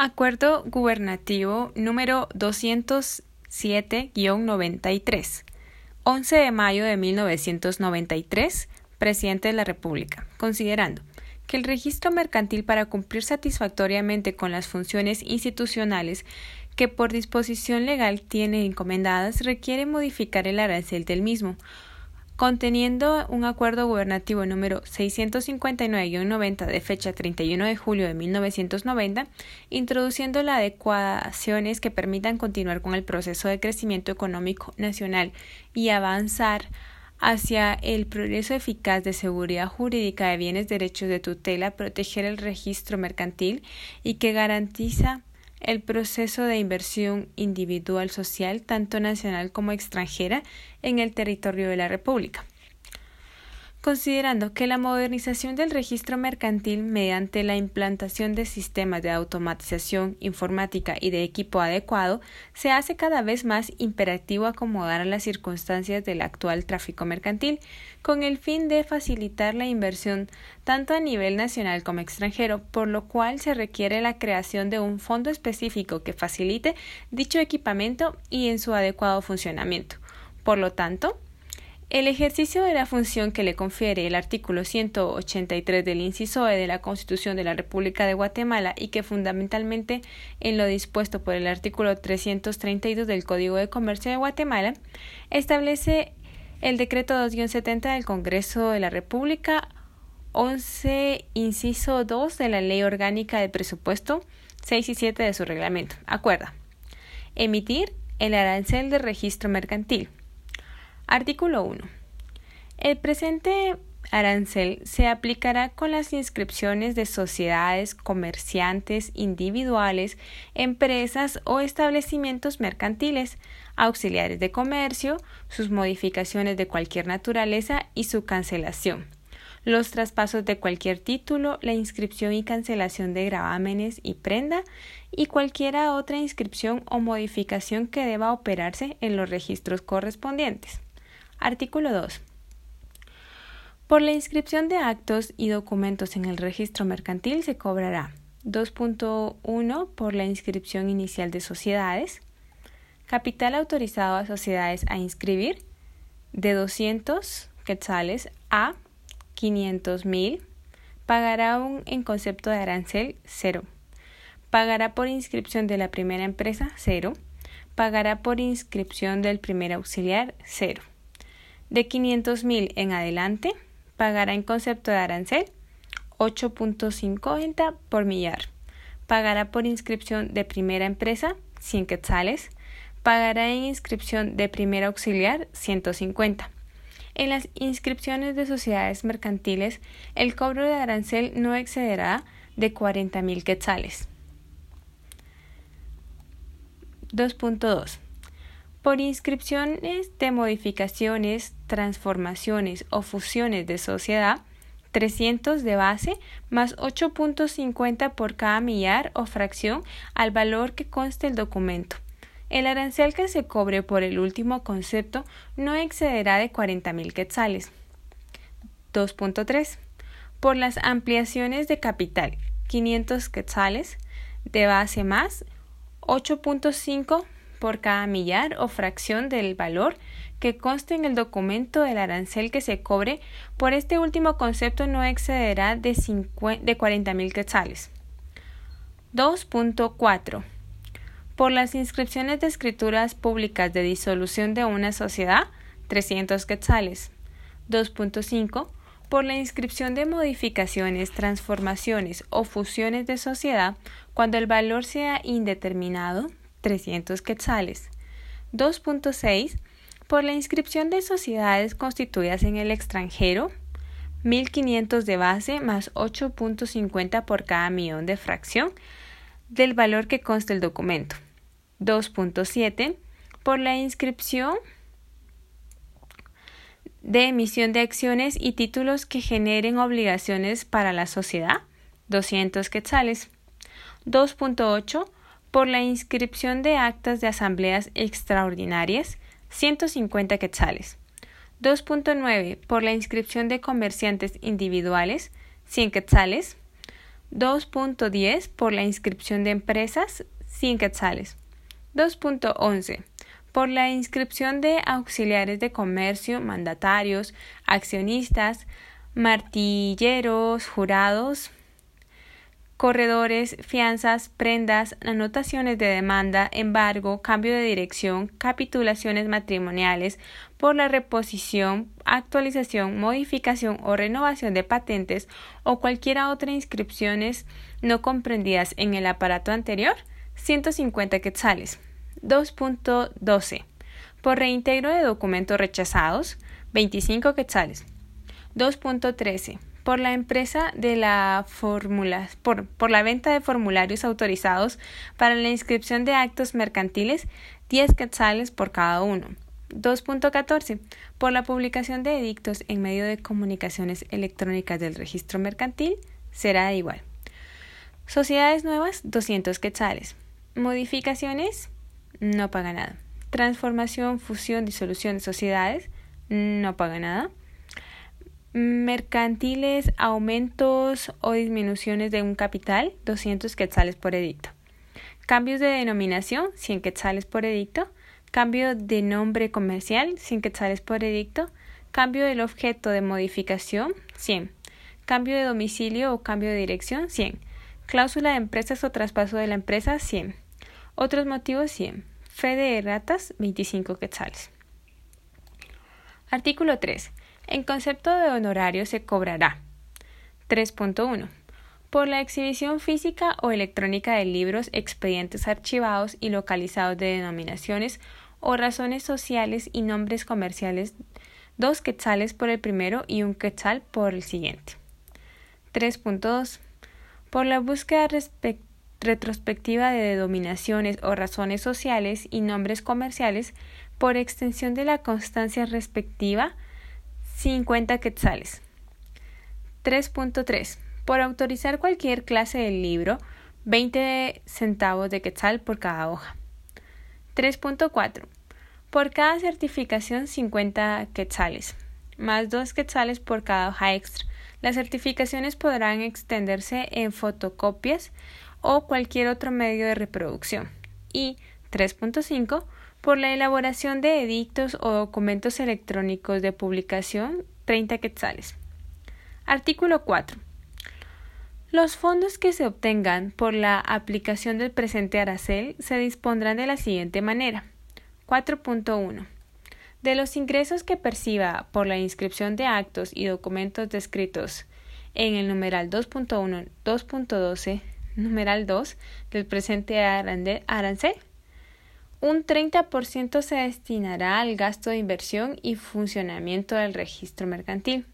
Acuerdo Gubernativo número 207-93, 11 de mayo de 1993, Presidente de la República, considerando que el registro mercantil para cumplir satisfactoriamente con las funciones institucionales que por disposición legal tiene encomendadas requiere modificar el arancel del mismo, conteniendo un acuerdo gubernativo número 659-90 de fecha 31 de julio de 1990, introduciendo las adecuaciones que permitan continuar con el proceso de crecimiento económico nacional y avanzar hacia el progreso eficaz de seguridad jurídica de bienes, derechos de tutela, proteger el registro mercantil y que garantiza el proceso de inversión individual social, tanto nacional como extranjera, en el territorio de la República. Considerando que la modernización del registro mercantil mediante la implantación de sistemas de automatización informática y de equipo adecuado se hace cada vez más imperativo acomodar a las circunstancias del actual tráfico mercantil, con el fin de facilitar la inversión tanto a nivel nacional como extranjero, por lo cual se requiere la creación de un fondo específico que facilite dicho equipamiento y en su adecuado funcionamiento. Por lo tanto, el ejercicio de la función que le confiere el artículo 183 del inciso E de la Constitución de la República de Guatemala y que fundamentalmente en lo dispuesto por el artículo 332 del Código de Comercio de Guatemala establece el decreto 2-70 del Congreso de la República 11 inciso 2 de la Ley Orgánica de Presupuesto 6 y 7 de su reglamento. Acuerda. Emitir el arancel de registro mercantil Artículo 1. El presente arancel se aplicará con las inscripciones de sociedades, comerciantes, individuales, empresas o establecimientos mercantiles, auxiliares de comercio, sus modificaciones de cualquier naturaleza y su cancelación, los traspasos de cualquier título, la inscripción y cancelación de gravámenes y prenda y cualquiera otra inscripción o modificación que deba operarse en los registros correspondientes. Artículo 2. Por la inscripción de actos y documentos en el registro mercantil se cobrará 2.1 por la inscripción inicial de sociedades, capital autorizado a sociedades a inscribir de 200 quetzales a 500 mil, pagará un en concepto de arancel 0, pagará por inscripción de la primera empresa 0, pagará por inscripción del primer auxiliar 0. De 500.000 en adelante, pagará en concepto de arancel 8.50 por millar. Pagará por inscripción de primera empresa 100 quetzales. Pagará en inscripción de primera auxiliar 150. En las inscripciones de sociedades mercantiles, el cobro de arancel no excederá de 40.000 quetzales. 2.2 por inscripciones de modificaciones, transformaciones o fusiones de sociedad, 300 de base más 8.50 por cada millar o fracción al valor que conste el documento. El arancel que se cobre por el último concepto no excederá de 40.000 quetzales. 2.3. Por las ampliaciones de capital, 500 quetzales de base más 8.5 por cada millar o fracción del valor que conste en el documento del arancel que se cobre por este último concepto no excederá de, de 40.000 quetzales. 2.4. Por las inscripciones de escrituras públicas de disolución de una sociedad, 300 quetzales. 2.5. Por la inscripción de modificaciones, transformaciones o fusiones de sociedad, cuando el valor sea indeterminado, 300 quetzales. 2.6 por la inscripción de sociedades constituidas en el extranjero, 1.500 de base más 8.50 por cada millón de fracción del valor que consta el documento. 2.7 por la inscripción de emisión de acciones y títulos que generen obligaciones para la sociedad, 200 quetzales. 2.8 por la inscripción de actas de asambleas extraordinarias, 150 quetzales. 2.9 por la inscripción de comerciantes individuales, 100 quetzales. 2.10 por la inscripción de empresas, 100 quetzales. 2.11 por la inscripción de auxiliares de comercio, mandatarios, accionistas, martilleros, jurados, corredores, fianzas, prendas, anotaciones de demanda, embargo, cambio de dirección, capitulaciones matrimoniales por la reposición, actualización, modificación o renovación de patentes o cualquier otra inscripciones no comprendidas en el aparato anterior, 150 quetzales. 2.12. Por reintegro de documentos rechazados, 25 quetzales. 2.13 por la empresa de la por, por la venta de formularios autorizados para la inscripción de actos mercantiles, 10 quetzales por cada uno. 2.14. Por la publicación de edictos en medio de comunicaciones electrónicas del registro mercantil, será igual. Sociedades nuevas, 200 quetzales. Modificaciones, no paga nada. Transformación, fusión, disolución de sociedades, no paga nada mercantiles, aumentos o disminuciones de un capital, 200 quetzales por edicto. Cambios de denominación, 100 quetzales por edicto. Cambio de nombre comercial, 100 quetzales por edicto. Cambio del objeto de modificación, 100. Cambio de domicilio o cambio de dirección, 100. Cláusula de empresas o traspaso de la empresa, 100. Otros motivos, 100. Fe de ratas, 25 quetzales. Artículo 3. En concepto de honorario se cobrará 3.1 por la exhibición física o electrónica de libros, expedientes archivados y localizados de denominaciones o razones sociales y nombres comerciales, dos quetzales por el primero y un quetzal por el siguiente. 3.2 por la búsqueda retrospectiva de denominaciones o razones sociales y nombres comerciales por extensión de la constancia respectiva 50 quetzales. 3.3. Por autorizar cualquier clase de libro, 20 centavos de quetzal por cada hoja. 3.4. Por cada certificación, 50 quetzales, más 2 quetzales por cada hoja extra. Las certificaciones podrán extenderse en fotocopias o cualquier otro medio de reproducción. Y 3.5 por la elaboración de edictos o documentos electrónicos de publicación 30 quetzales. Artículo 4. Los fondos que se obtengan por la aplicación del presente arancel se dispondrán de la siguiente manera. 4.1. De los ingresos que perciba por la inscripción de actos y documentos descritos en el numeral 2.1, 2.12, numeral 2 del presente arancel, un 30% se destinará al gasto de inversión y funcionamiento del registro mercantil.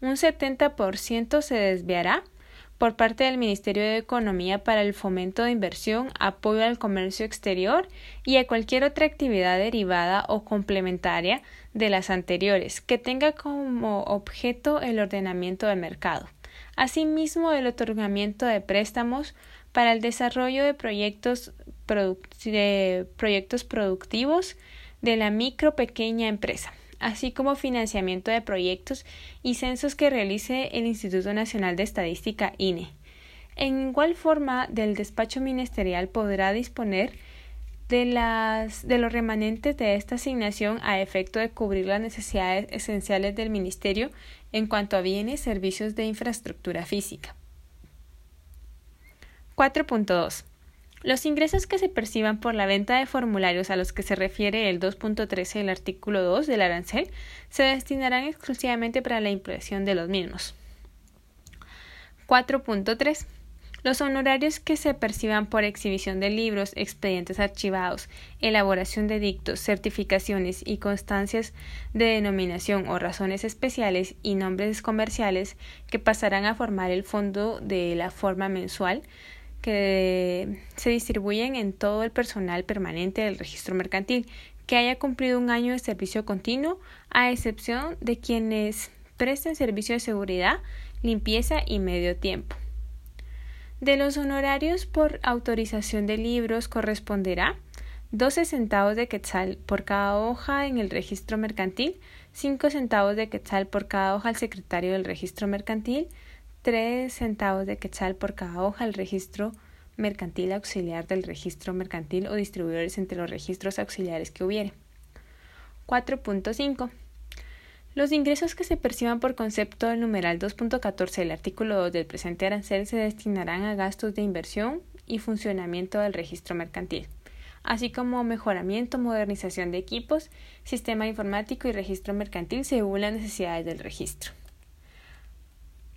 Un 70% se desviará por parte del Ministerio de Economía para el fomento de inversión, apoyo al comercio exterior y a cualquier otra actividad derivada o complementaria de las anteriores que tenga como objeto el ordenamiento del mercado. Asimismo, el otorgamiento de préstamos para el desarrollo de proyectos de proyectos productivos de la micro pequeña empresa, así como financiamiento de proyectos y censos que realice el Instituto Nacional de Estadística INE. En igual forma, del despacho ministerial podrá disponer de, las, de los remanentes de esta asignación a efecto de cubrir las necesidades esenciales del Ministerio en cuanto a bienes y servicios de infraestructura física. 4.2 los ingresos que se perciban por la venta de formularios a los que se refiere el 2.13 del artículo 2 del arancel se destinarán exclusivamente para la impresión de los mismos. 4.3. Los honorarios que se perciban por exhibición de libros, expedientes archivados, elaboración de dictos, certificaciones y constancias de denominación o razones especiales y nombres comerciales que pasarán a formar el fondo de la forma mensual que se distribuyen en todo el personal permanente del registro mercantil que haya cumplido un año de servicio continuo, a excepción de quienes presten servicio de seguridad, limpieza y medio tiempo. De los honorarios por autorización de libros corresponderá 12 centavos de quetzal por cada hoja en el registro mercantil, 5 centavos de quetzal por cada hoja al secretario del registro mercantil, 3 centavos de quetzal por cada hoja el registro mercantil auxiliar del registro mercantil o distribuidores entre los registros auxiliares que hubiere. 4.5. Los ingresos que se perciban por concepto del numeral 2.14 del artículo 2 del presente arancel se destinarán a gastos de inversión y funcionamiento del registro mercantil, así como mejoramiento, modernización de equipos, sistema informático y registro mercantil según las necesidades del registro.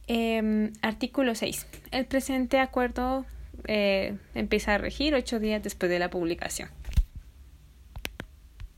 Em, artículo 6. El presente acuerdo eh, empieza a regir ocho días después de la publicación.